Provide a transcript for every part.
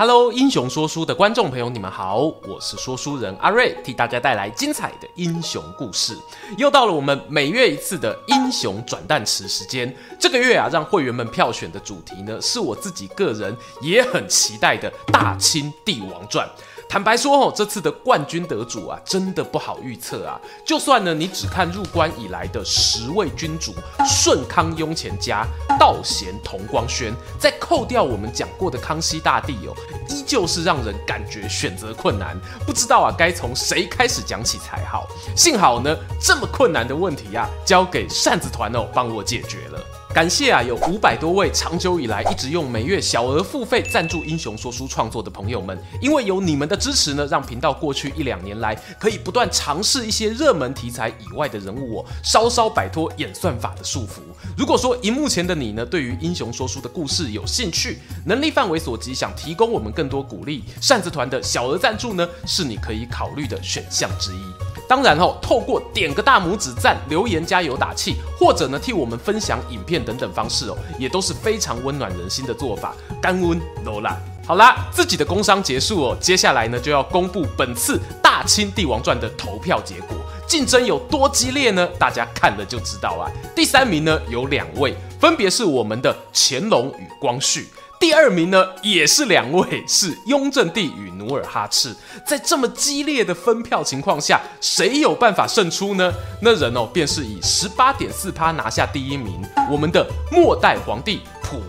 Hello，英雄说书的观众朋友，你们好，我是说书人阿瑞，替大家带来精彩的英雄故事。又到了我们每月一次的英雄转弹池时间。这个月啊，让会员们票选的主题呢，是我自己个人也很期待的《大清帝王传》。坦白说哦，这次的冠军得主啊，真的不好预测啊。就算呢，你只看入关以来的十位君主，顺康雍乾嘉、道贤同光宣，再扣掉我们讲过的康熙大帝哦，依旧是让人感觉选择困难，不知道啊该从谁开始讲起才好。幸好呢，这么困难的问题呀、啊，交给扇子团哦帮我解决了。感谢啊，有五百多位长久以来一直用每月小额付费赞助英雄说书创作的朋友们，因为有你们的支持呢，让频道过去一两年来可以不断尝试一些热门题材以外的人物哦，稍稍摆脱演算法的束缚。如果说荧幕前的你呢，对于英雄说书的故事有兴趣，能力范围所及，想提供我们更多鼓励，扇子团的小额赞助呢，是你可以考虑的选项之一。当然哦，透过点个大拇指赞、留言加油打气，或者呢替我们分享影片等等方式哦，也都是非常温暖人心的做法。甘温罗兰，好啦，自己的工商结束哦，接下来呢就要公布本次《大清帝王传》的投票结果，竞争有多激烈呢？大家看了就知道啊。第三名呢有两位，分别是我们的乾隆与光绪。第二名呢，也是两位，是雍正帝与努尔哈赤。在这么激烈的分票情况下，谁有办法胜出呢？那人哦，便是以十八点四趴拿下第一名，我们的末代皇帝溥。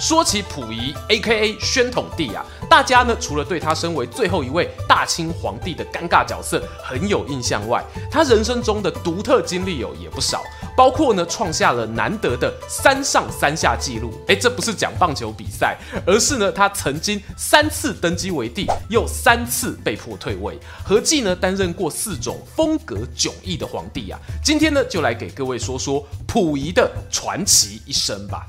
说起溥仪，A.K.A. 宣统帝啊，大家呢除了对他身为最后一位大清皇帝的尴尬角色很有印象外，他人生中的独特经历有也不少。包括呢，创下了难得的三上三下纪录。哎，这不是讲棒球比赛，而是呢，他曾经三次登基为帝，又三次被迫退位，合计呢担任过四种风格迥异的皇帝啊。今天呢，就来给各位说说溥仪的传奇一生吧。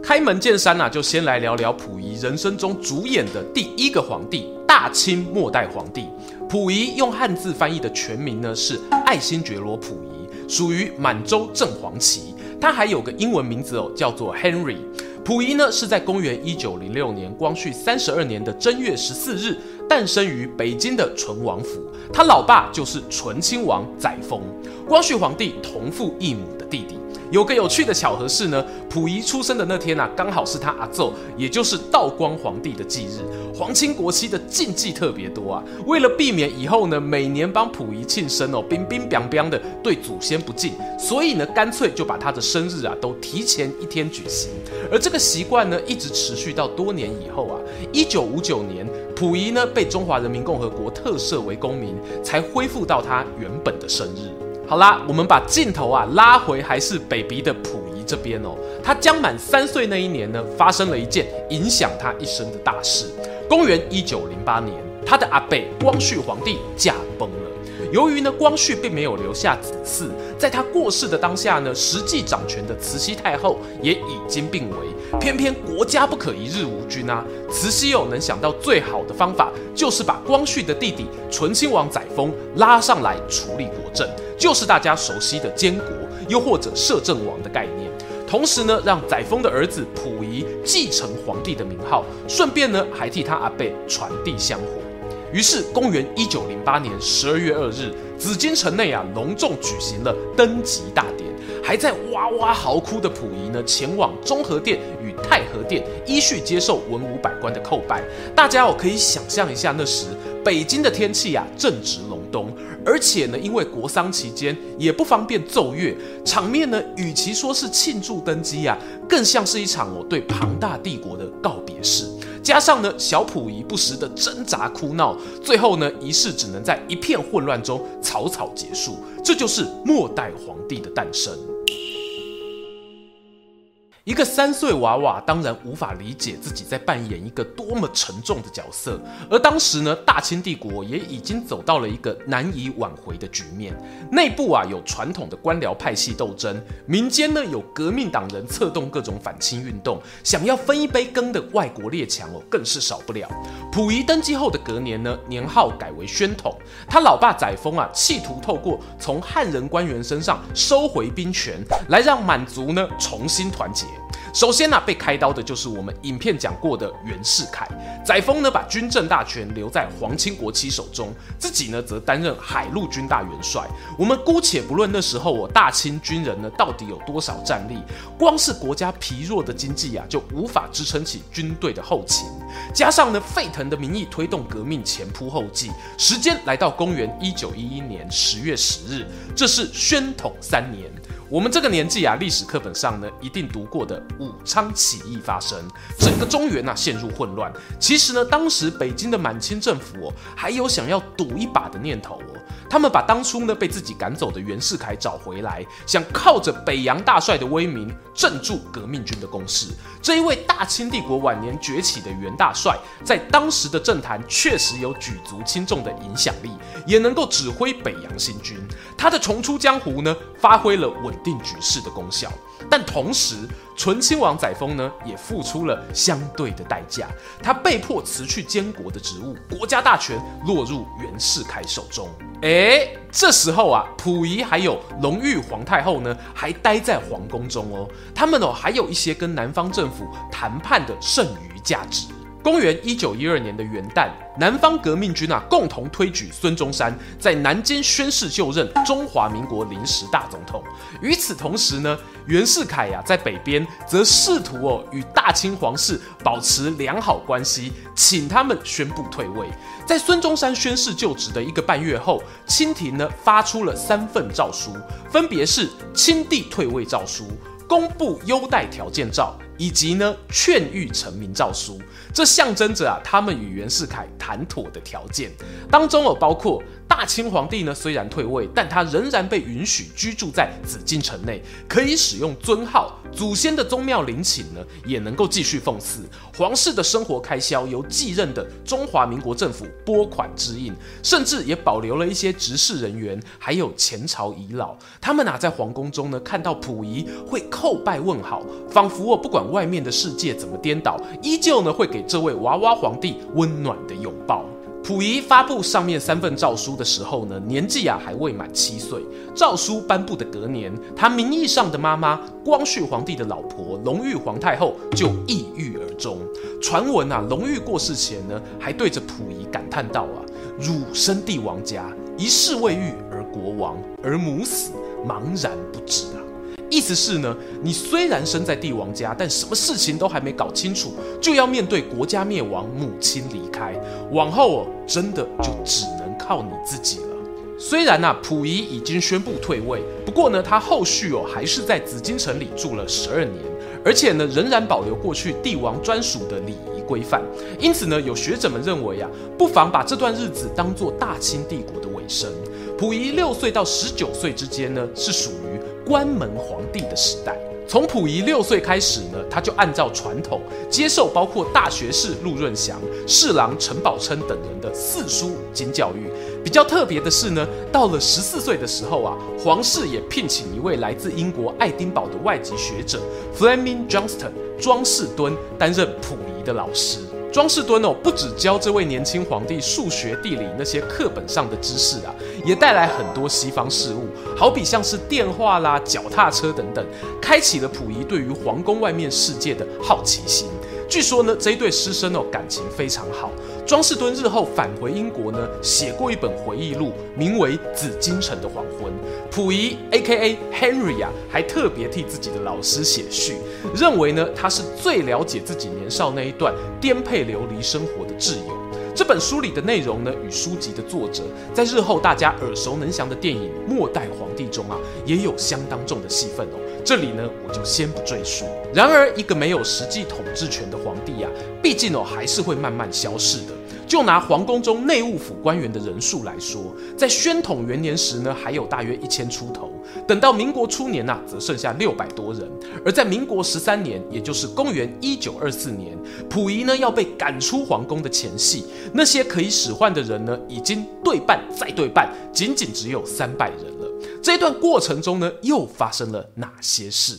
开门见山啊，就先来聊聊溥仪人生中主演的第一个皇帝——大清末代皇帝。溥仪用汉字翻译的全名呢是爱新觉罗溥仪，属于满洲正黄旗。他还有个英文名字哦，叫做 Henry。溥仪呢是在公元一九零六年光绪三十二年的正月十四日诞生于北京的淳王府，他老爸就是醇亲王载沣，光绪皇帝同父异母的弟弟。有个有趣的巧合是呢，溥仪出生的那天啊，刚好是他阿祖，也就是道光皇帝的忌日。皇亲国戚的禁忌特别多啊，为了避免以后呢，每年帮溥仪庆生哦，冰冰凉凉的对祖先不敬，所以呢，干脆就把他的生日啊都提前一天举行。而这个习惯呢，一直持续到多年以后啊，一九五九年，溥仪呢被中华人民共和国特赦为公民，才恢复到他原本的生日。好啦，我们把镜头啊拉回还是 baby 的溥仪这边哦。他将满三岁那一年呢，发生了一件影响他一生的大事。公元一九零八年，他的阿伯光绪皇帝驾崩了。由于呢光绪并没有留下子嗣，在他过世的当下呢，实际掌权的慈禧太后也已经病危。偏偏国家不可一日无君啊！慈禧又能想到最好的方法，就是把光绪的弟弟醇亲王载沣拉上来处理国政。就是大家熟悉的监国，又或者摄政王的概念。同时呢，让载沣的儿子溥仪继承皇帝的名号，顺便呢还替他阿贝传递香火。于是，公元一九零八年十二月二日，紫禁城内啊隆重举行了登基大典，还在哇哇嚎哭的溥仪呢，前往中和殿与太和殿依序接受文武百官的叩拜。大家哦可以想象一下，那时北京的天气啊正值而且呢，因为国丧期间也不方便奏乐，场面呢，与其说是庆祝登基啊，更像是一场我对庞大帝国的告别式。加上呢，小溥仪不时的挣扎哭闹，最后呢，仪式只能在一片混乱中草草结束。这就是末代皇帝的诞生。一个三岁娃娃当然无法理解自己在扮演一个多么沉重的角色，而当时呢，大清帝国也已经走到了一个难以挽回的局面。内部啊有传统的官僚派系斗争，民间呢有革命党人策动各种反清运动，想要分一杯羹的外国列强哦更是少不了。溥仪登基后的隔年呢，年号改为宣统，他老爸载沣啊企图透过从汉人官员身上收回兵权，来让满族呢重新团结。首先呢、被开刀的就是我们影片讲过的袁世凯。载沣呢，把军政大权留在皇亲国戚手中，自己呢，则担任海陆军大元帅。我们姑且不论那时候我大清军人呢，到底有多少战力，光是国家疲弱的经济啊，就无法支撑起军队的后勤。加上呢，沸腾的民意推动革命前仆后继，时间来到公元一九一一年十月十日，这是宣统三年。我们这个年纪啊，历史课本上呢一定读过的武昌起义发生，整个中原呐、啊、陷入混乱。其实呢，当时北京的满清政府哦，还有想要赌一把的念头。他们把当初呢被自己赶走的袁世凯找回来，想靠着北洋大帅的威名镇住革命军的攻势。这一位大清帝国晚年崛起的袁大帅，在当时的政坛确实有举足轻重的影响力，也能够指挥北洋新军。他的重出江湖呢，发挥了稳定局势的功效。但同时，醇亲王载沣呢，也付出了相对的代价。他被迫辞去监国的职务，国家大权落入袁世凯手中。哎，这时候啊，溥仪还有隆裕皇太后呢，还待在皇宫中哦。他们哦，还有一些跟南方政府谈判的剩余价值。公元一九一二年的元旦，南方革命军啊共同推举孙中山在南京宣誓就任中华民国临时大总统。与此同时呢，袁世凯呀、在北边则试图哦与大清皇室保持良好关系，请他们宣布退位。在孙中山宣誓就职的一个半月后，清廷呢发出了三份诏书，分别是清帝退位诏书、公布优待条件诏。以及呢，劝谕成名诏书，这象征着啊，他们与袁世凯谈妥的条件当中有，包括。大清皇帝呢，虽然退位，但他仍然被允许居住在紫禁城内，可以使用尊号。祖先的宗庙陵寝呢，也能够继续奉祀。皇室的生活开销由继任的中华民国政府拨款支应，甚至也保留了一些执事人员，还有前朝遗老。他们啊，在皇宫中呢，看到溥仪会叩拜问好，仿佛我不管外面的世界怎么颠倒，依旧呢会给这位娃娃皇帝温暖的拥抱。溥仪发布上面三份诏书的时候呢，年纪啊还未满七岁。诏书颁布的隔年，他名义上的妈妈光绪皇帝的老婆隆裕皇太后就抑郁而终。传闻啊，隆裕过世前呢，还对着溥仪感叹道啊：“汝生帝王家，一世未遇而国亡，而母死，茫然不知啊。”意思是呢，你虽然生在帝王家，但什么事情都还没搞清楚，就要面对国家灭亡、母亲离开，往后哦，真的就只能靠你自己了。虽然啊，溥仪已经宣布退位，不过呢，他后续哦还是在紫禁城里住了十二年，而且呢，仍然保留过去帝王专属的礼仪规范。因此呢，有学者们认为啊，不妨把这段日子当作大清帝国的尾声。溥仪六岁到十九岁之间呢，是属于。关门皇帝的时代，从溥仪六岁开始呢，他就按照传统接受包括大学士陆润祥、侍郎陈宝琛等人的四书五经教育。比较特别的是呢，到了十四岁的时候啊，皇室也聘请一位来自英国爱丁堡的外籍学者 Fleming Johnston 庄士敦担任溥仪的老师。庄士敦哦，不只教这位年轻皇帝数学、地理那些课本上的知识啊，也带来很多西方事物，好比像是电话啦、脚踏车等等，开启了溥仪对于皇宫外面世界的好奇心。据说呢，这一对师生哦，感情非常好。庄士敦日后返回英国呢，写过一本回忆录，名为《紫禁城的黄昏》。溥仪 （A.K.A. Henry） 啊，还特别替自己的老师写序，认为呢，他是最了解自己年少那一段颠沛流离生活的挚友。这本书里的内容呢，与书籍的作者在日后大家耳熟能详的电影《末代皇帝》中啊，也有相当重的戏份哦。这里呢，我就先不赘述。然而，一个没有实际统治权的皇帝啊，毕竟哦，还是会慢慢消逝的。就拿皇宫中内务府官员的人数来说，在宣统元年时呢，还有大约一千出头。等到民国初年呐、啊，则剩下六百多人。而在民国十三年，也就是公元一九二四年，溥仪呢要被赶出皇宫的前夕，那些可以使唤的人呢，已经对半再对半，仅仅只有三百人了。这段过程中呢，又发生了哪些事？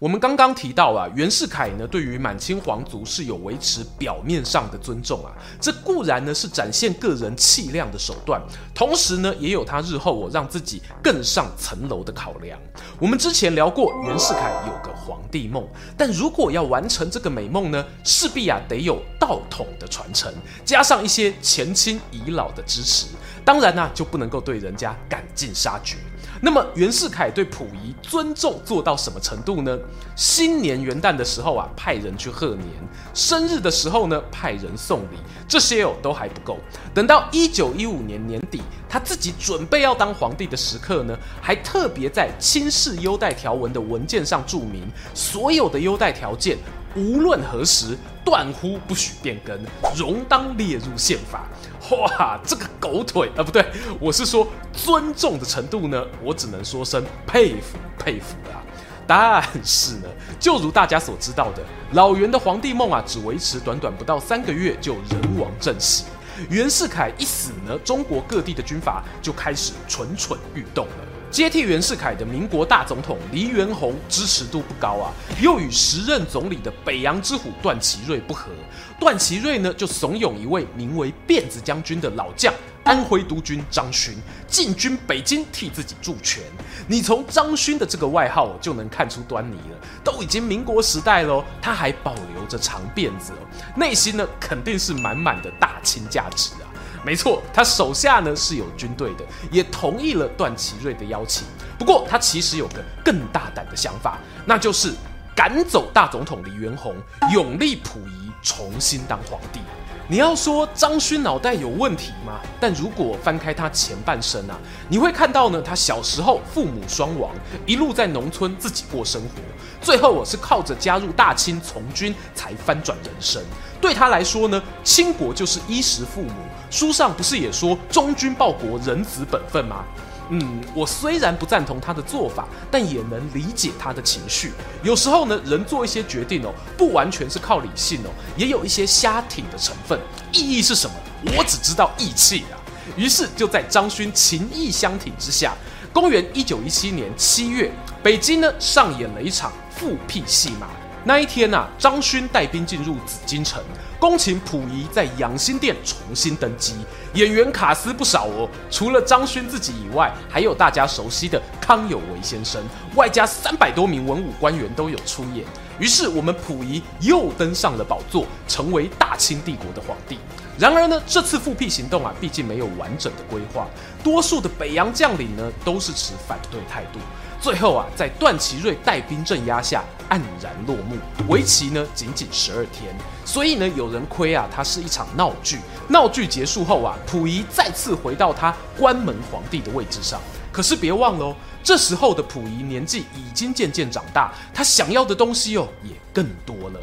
我们刚刚提到啊，袁世凯呢对于满清皇族是有维持表面上的尊重啊，这固然呢是展现个人气量的手段，同时呢也有他日后我让自己更上层楼的考量。我们之前聊过袁世凯有个皇帝梦，但如果要完成这个美梦呢，势必啊得有道统的传承，加上一些前亲遗老的支持，当然呢、啊、就不能够对人家赶尽杀绝。那么袁世凯对溥仪尊重做到什么程度呢？新年元旦的时候啊，派人去贺年；生日的时候呢，派人送礼。这些哦都还不够。等到一九一五年年底，他自己准备要当皇帝的时刻呢，还特别在亲事优待条文的文件上注明，所有的优待条件无论何时断乎不许变更，容当列入宪法。哇，这个狗腿啊，不对，我是说尊重的程度呢，我只能说声佩服佩服啊。但是呢，就如大家所知道的，老袁的皇帝梦啊，只维持短短不到三个月就人亡政息。袁世凯一死呢，中国各地的军阀就开始蠢蠢欲动了。接替袁世凯的民国大总统黎元洪支持度不高啊，又与时任总理的北洋之虎段祺瑞不合。段祺瑞呢，就怂恿一位名为辫子将军的老将安徽督军张勋进军北京，替自己助权。你从张勋的这个外号就能看出端倪了，都已经民国时代喽，他还保留着长辫子哦，内心呢肯定是满满的大清价值啊。没错，他手下呢是有军队的，也同意了段祺瑞的邀请。不过他其实有个更大胆的想法，那就是赶走大总统黎元洪，永立溥仪重新当皇帝。你要说张勋脑袋有问题吗？但如果翻开他前半生啊，你会看到呢，他小时候父母双亡，一路在农村自己过生活，最后我是靠着加入大清从军才翻转人生。对他来说呢，清国就是衣食父母。书上不是也说忠君报国，人子本分吗？嗯，我虽然不赞同他的做法，但也能理解他的情绪。有时候呢，人做一些决定哦，不完全是靠理性哦，也有一些瞎挺的成分。意义是什么？我只知道义气啊。于是就在张勋情义相挺之下，公元一九一七年七月，北京呢上演了一场复辟戏码。那一天啊，张勋带兵进入紫禁城。恭请溥仪在养心殿重新登基，演员卡司不少哦。除了张勋自己以外，还有大家熟悉的康有为先生，外加三百多名文武官员都有出演。于是，我们溥仪又登上了宝座，成为大清帝国的皇帝。然而呢，这次复辟行动啊，毕竟没有完整的规划，多数的北洋将领呢，都是持反对态度。最后啊，在段祺瑞带兵镇压下，黯然落幕。为期呢，仅仅十二天。所以呢，有人亏啊，它是一场闹剧。闹剧结束后啊，溥仪再次回到他关门皇帝的位置上。可是别忘了哦，这时候的溥仪年纪已经渐渐长大，他想要的东西哦，也更多了。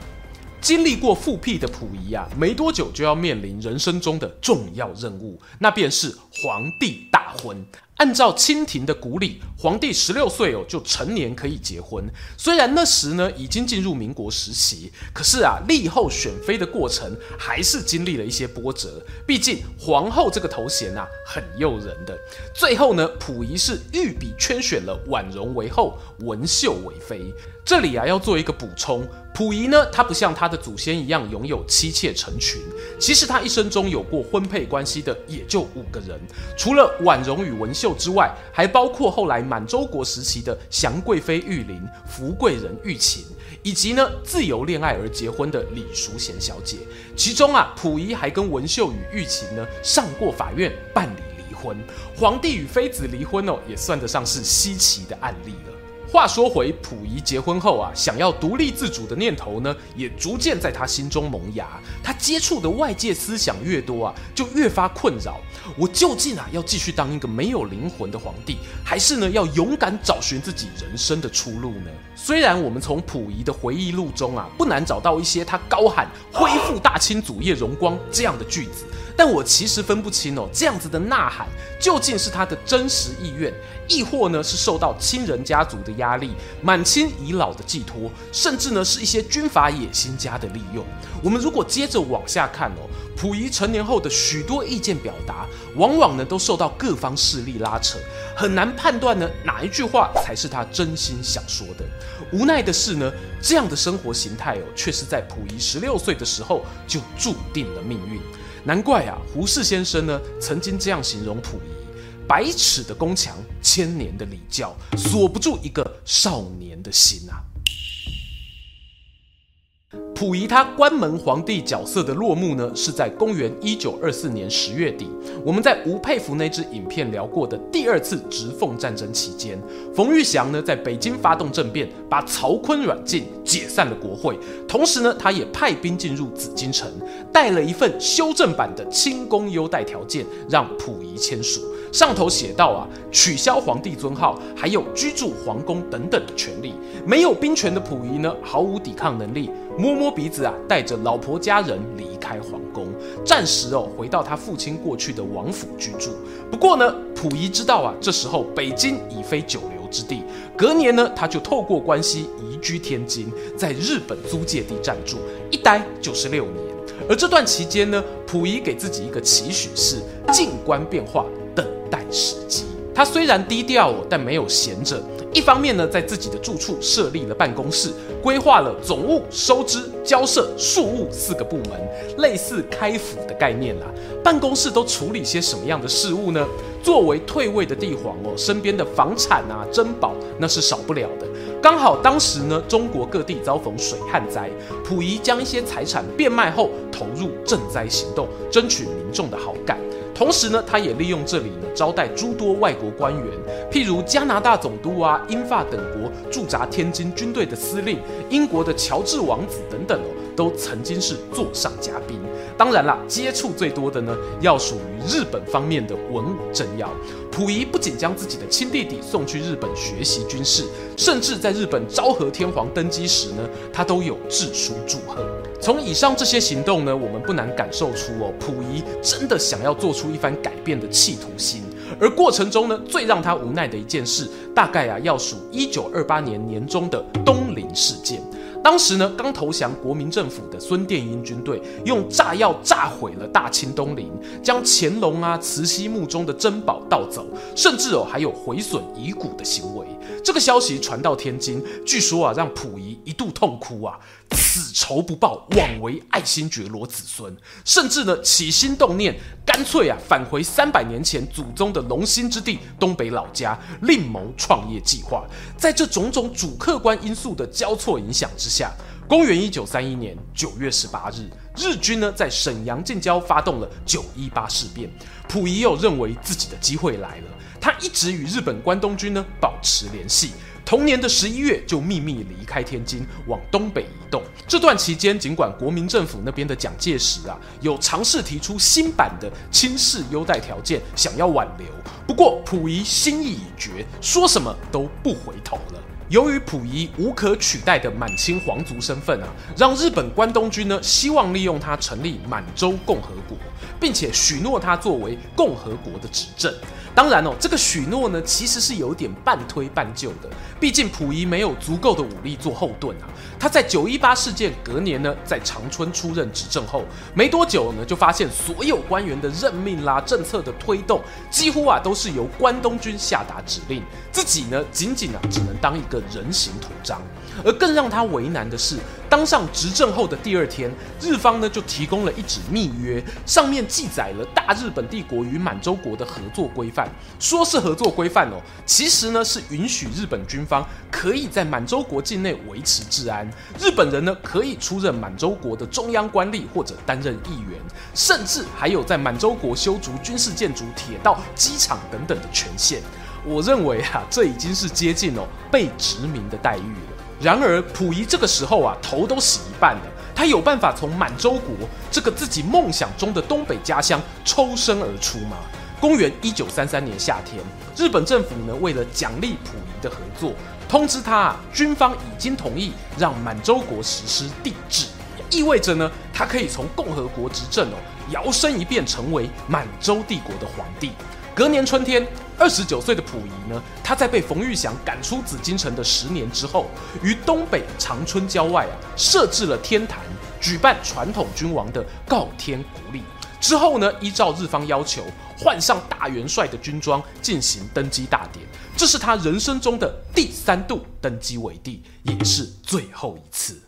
经历过复辟的溥仪啊，没多久就要面临人生中的重要任务，那便是皇帝婚。按照清廷的古礼，皇帝十六岁哦就成年可以结婚。虽然那时呢已经进入民国时期，可是啊立后选妃的过程还是经历了一些波折。毕竟皇后这个头衔啊很诱人的。最后呢，溥仪是御笔圈选了婉容为后，文秀为妃。这里啊要做一个补充，溥仪呢他不像他的祖先一样拥有妻妾成群，其实他一生中有过婚配关系的也就五个人，除了婉容与文秀。之外，还包括后来满洲国时期的祥贵妃玉林、福贵人玉琴，以及呢自由恋爱而结婚的李淑贤小姐。其中啊，溥仪还跟文秀与玉琴呢上过法院办理离婚。皇帝与妃子离婚哦，也算得上是稀奇的案例了。话说回溥仪结婚后啊，想要独立自主的念头呢，也逐渐在他心中萌芽。他接触的外界思想越多啊，就越发困扰。我究竟啊，要继续当一个没有灵魂的皇帝，还是呢，要勇敢找寻自己人生的出路呢？虽然我们从溥仪的回忆录中啊，不难找到一些他高喊恢复大清祖业荣光这样的句子。但我其实分不清哦，这样子的呐喊究竟是他的真实意愿，亦或呢是受到亲人家族的压力、满清遗老的寄托，甚至呢是一些军阀野心家的利用。我们如果接着往下看哦，溥仪成年后的许多意见表达，往往呢都受到各方势力拉扯，很难判断呢哪一句话才是他真心想说的。无奈的是呢，这样的生活形态哦，却是在溥仪十六岁的时候就注定了命运。难怪啊，胡适先生呢曾经这样形容溥仪：百尺的宫墙，千年的礼教，锁不住一个少年的心啊。溥仪他关门皇帝角色的落幕呢，是在公元一九二四年十月底。我们在吴佩孚那支影片聊过的第二次直奉战争期间，冯玉祥呢在北京发动政变，把曹锟软禁，解散了国会。同时呢，他也派兵进入紫禁城，带了一份修正版的清宫优待条件，让溥仪签署。上头写道啊，取消皇帝尊号，还有居住皇宫等等的权利。没有兵权的溥仪呢，毫无抵抗能力，摸摸鼻子啊，带着老婆家人离开皇宫，暂时哦回到他父亲过去的王府居住。不过呢，溥仪知道啊，这时候北京已非久留之地。隔年呢，他就透过关系移居天津，在日本租界地暂住，一待就是六年。而这段期间呢，溥仪给自己一个期许是静观变化。时机，他虽然低调哦，但没有闲着。一方面呢，在自己的住处设立了办公室，规划了总务、收支、交涉、庶务四个部门，类似开府的概念啦。办公室都处理些什么样的事务呢？作为退位的帝皇哦，身边的房产啊、珍宝那是少不了的。刚好当时呢，中国各地遭逢水旱灾，溥仪将一些财产变卖后，投入赈灾行动，争取民众的好感。同时呢，他也利用这里呢招待诸多外国官员，譬如加拿大总督啊、英法等国驻扎天津军队的司令、英国的乔治王子等等哦，都曾经是座上嘉宾。当然啦，接触最多的呢，要属于日本方面的文武政要。溥仪不仅将自己的亲弟弟送去日本学习军事，甚至在日本昭和天皇登基时呢，他都有致书祝贺。从以上这些行动呢，我们不难感受出哦，溥仪真的想要做出一番改变的企图心。而过程中呢，最让他无奈的一件事，大概啊要数一九二八年年中的东林事件。当时呢，刚投降国民政府的孙殿英军队用炸药炸毁了大清东陵，将乾隆啊、慈禧墓中的珍宝盗走，甚至哦还有毁损遗骨的行为。这个消息传到天津，据说啊让溥仪一度痛哭啊，此仇不报，枉为爱新觉罗子孙。甚至呢起心动念，干脆啊返回三百年前祖宗的龙兴之地东北老家，另谋创业计划。在这种种主客观因素的交错影响之下，公元一九三一年九月十八日，日军呢在沈阳近郊发动了九一八事变。溥仪又认为自己的机会来了，他一直与日本关东军呢保持联系。同年的十一月，就秘密离开天津，往东北移动。这段期间，尽管国民政府那边的蒋介石啊，有尝试提出新版的清室优待条件，想要挽留，不过溥仪心意已决，说什么都不回头了。由于溥仪无可取代的满清皇族身份啊，让日本关东军呢希望利用他成立满洲共和国，并且许诺他作为共和国的执政。当然哦，这个许诺呢，其实是有点半推半就的。毕竟溥仪没有足够的武力做后盾啊。他在九一八事件隔年呢，在长春出任执政后，没多久呢，就发现所有官员的任命啦、政策的推动，几乎啊都是由关东军下达指令，自己呢，仅仅啊只能当一个人形图章。而更让他为难的是，当上执政后的第二天，日方呢就提供了一纸密约，上面记载了大日本帝国与满洲国的合作规范。说是合作规范哦，其实呢是允许日本军方可以在满洲国境内维持治安，日本人呢可以出任满洲国的中央官吏或者担任议员，甚至还有在满洲国修筑军事建筑、铁道、机场等等的权限。我认为啊，这已经是接近哦被殖民的待遇了。然而，溥仪这个时候啊，头都洗一半了。他有办法从满洲国这个自己梦想中的东北家乡抽身而出吗？公元一九三三年夏天，日本政府呢，为了奖励溥仪的合作，通知他啊，军方已经同意让满洲国实施帝制。意味着呢，他可以从共和国执政哦，摇身一变成为满洲帝国的皇帝。隔年春天，二十九岁的溥仪呢，他在被冯玉祥赶出紫禁城的十年之后，于东北长春郊外啊，设置了天坛，举办传统君王的告天古礼。之后呢，依照日方要求，换上大元帅的军装进行登基大典。这是他人生中的第三度登基为帝，也是最后一次。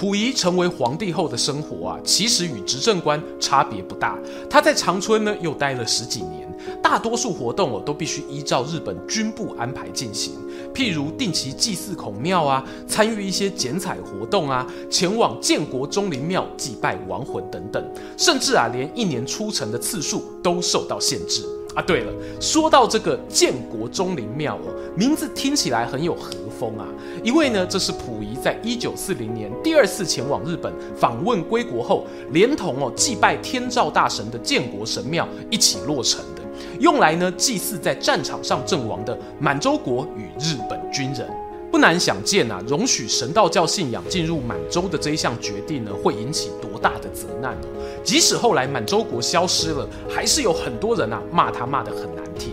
溥仪成为皇帝后的生活啊，其实与执政官差别不大。他在长春呢，又待了十几年，大多数活动哦，都必须依照日本军部安排进行。譬如定期祭祀孔庙啊，参与一些剪彩活动啊，前往建国钟灵庙祭拜亡魂等等，甚至啊，连一年出城的次数都受到限制啊。对了，说到这个建国钟灵庙哦，名字听起来很有和风啊，因为呢，这是溥仪在一九四零年第二次前往日本访问归国后，连同哦祭拜天照大神的建国神庙一起落成的。用来呢祭祀在战场上阵亡的满洲国与日本军人，不难想见啊，容许神道教信仰进入满洲的这一项决定呢，会引起多大的责难哦。即使后来满洲国消失了，还是有很多人啊骂他骂得很难听。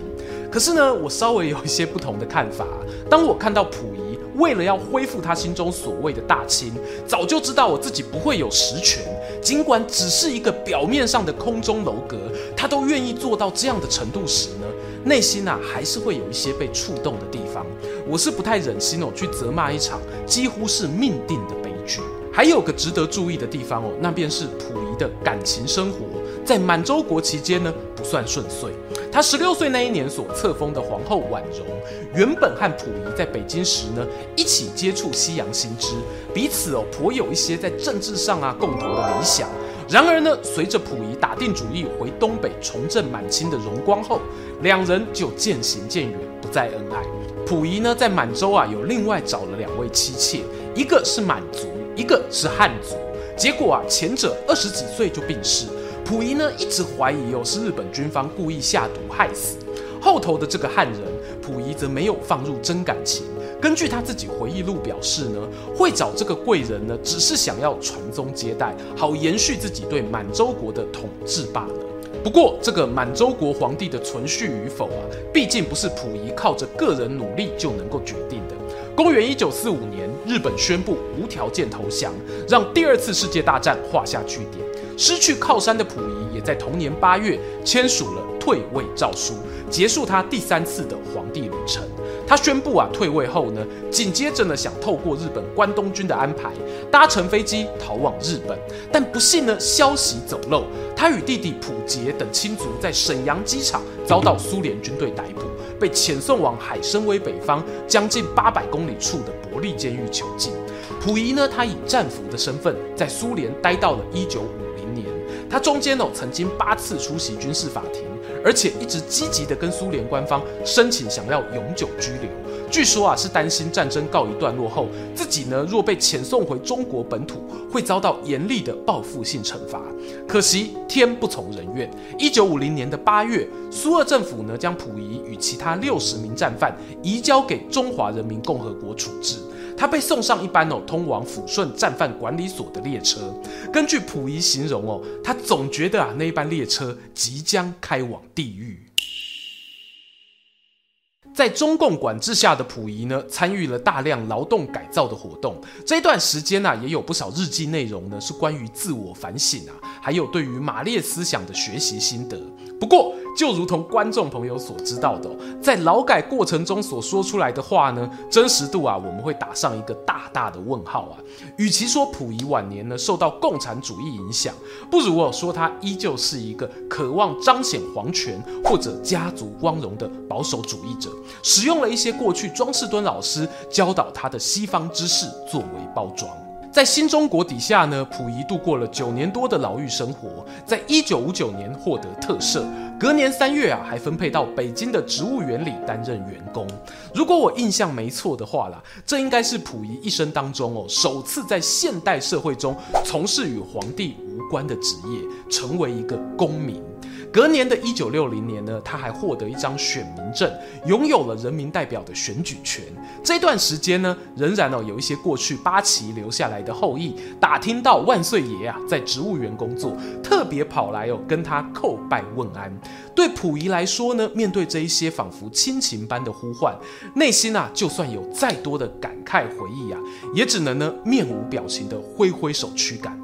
可是呢，我稍微有一些不同的看法。当我看到溥仪。为了要恢复他心中所谓的大清，早就知道我自己不会有实权，尽管只是一个表面上的空中楼阁，他都愿意做到这样的程度时呢，内心啊还是会有一些被触动的地方。我是不太忍心哦去责骂一场几乎是命定的悲剧。还有个值得注意的地方哦，那便是溥仪的感情生活。在满洲国期间呢，不算顺遂。他十六岁那一年所册封的皇后婉容，原本和溥仪在北京时呢，一起接触西洋新知，彼此哦颇有一些在政治上啊共同的理想。然而呢，随着溥仪打定主意回东北重振满清的荣光后，两人就渐行渐远，不再恩爱。溥仪呢，在满洲啊有另外找了两位妻妾，一个是满族，一个是汉族。结果啊，前者二十几岁就病逝。溥仪呢一直怀疑哦是日本军方故意下毒害死，后头的这个汉人溥仪则没有放入真感情。根据他自己回忆录表示呢，会找这个贵人呢，只是想要传宗接代，好延续自己对满洲国的统治罢了。不过这个满洲国皇帝的存续与否啊，毕竟不是溥仪靠着个人努力就能够决定的。公元一九四五年，日本宣布无条件投降，让第二次世界大战画下句点。失去靠山的溥仪，也在同年八月签署了退位诏书，结束他第三次的皇帝旅程。他宣布啊退位后呢，紧接着呢想透过日本关东军的安排，搭乘飞机逃往日本，但不幸呢消息走漏，他与弟弟溥杰等亲族在沈阳机场遭到苏联军队逮捕，被遣送往海参崴北方将近八百公里处的伯利监狱囚禁。溥仪呢，他以战俘的身份在苏联待到了一九五。他中间哦曾经八次出席军事法庭，而且一直积极地跟苏联官方申请想要永久居留。据说啊是担心战争告一段落后，自己呢若被遣送回中国本土，会遭到严厉的报复性惩罚。可惜天不从人愿，一九五零年的八月，苏俄政府呢将溥仪与其他六十名战犯移交给中华人民共和国处置。他被送上一班哦通往抚顺战犯管理所的列车。根据溥仪形容哦，他总觉得啊那一班列车即将开往地狱。在中共管制下的溥仪呢，参与了大量劳动改造的活动。这一段时间呢、也有不少日记内容呢，是关于自我反省啊，还有对于马列思想的学习心得。不过，就如同观众朋友所知道的，在劳改过程中所说出来的话呢，真实度啊，我们会打上一个大大的问号啊。与其说溥仪晚年呢受到共产主义影响，不如我说他依旧是一个渴望彰显皇权或者家族光荣的保守主义者，使用了一些过去庄士敦老师教导他的西方知识作为包装。在新中国底下呢，溥仪度过了九年多的牢狱生活，在一九五九年获得特赦，隔年三月啊，还分配到北京的植物园里担任员工。如果我印象没错的话啦，这应该是溥仪一生当中哦，首次在现代社会中从事与皇帝无关的职业，成为一个公民。隔年的一九六零年呢，他还获得一张选民证，拥有了人民代表的选举权。这段时间呢，仍然哦有一些过去八旗留下来的后裔，打听到万岁爷啊在植物园工作，特别跑来哦跟他叩拜问安。对溥仪来说呢，面对这一些仿佛亲情般的呼唤，内心啊就算有再多的感慨回忆啊，也只能呢面无表情的挥挥手驱赶。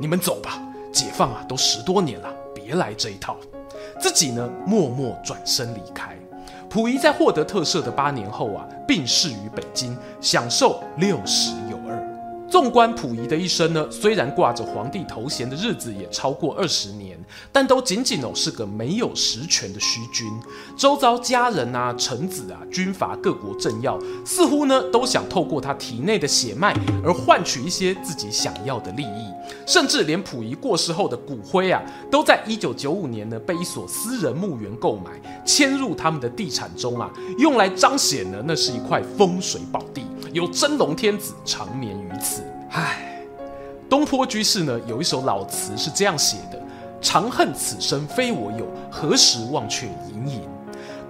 你们走吧，解放啊都十多年了，别来这一套。自己呢默默转身离开。溥仪在获得特赦的八年后啊，病逝于北京，享受六十。纵观溥仪的一生呢，虽然挂着皇帝头衔的日子也超过二十年，但都仅仅哦是个没有实权的虚君。周遭家人啊、臣子啊、军阀各国政要，似乎呢都想透过他体内的血脉而换取一些自己想要的利益。甚至连溥仪过世后的骨灰啊，都在一九九五年呢被一所私人墓园购买，迁入他们的地产中啊，用来彰显呢那是一块风水宝地。有真龙天子长眠于此。唉，东坡居士呢有一首老词是这样写的：“长恨此生非我有，何时忘却营营。”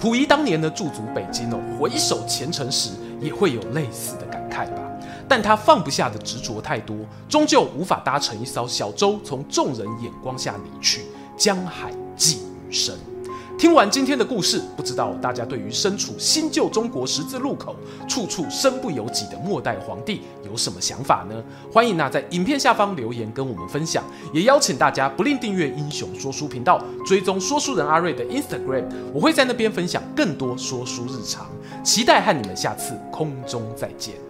溥仪当年呢驻足北京哦，回首前尘时也会有类似的感慨吧。但他放不下的执着太多，终究无法搭乘一艘小舟，从众人眼光下离去，江海寄余生。听完今天的故事，不知道大家对于身处新旧中国十字路口、处处身不由己的末代皇帝有什么想法呢？欢迎啊，在影片下方留言跟我们分享，也邀请大家不吝订阅英雄说书频道，追踪说书人阿瑞的 Instagram，我会在那边分享更多说书日常，期待和你们下次空中再见。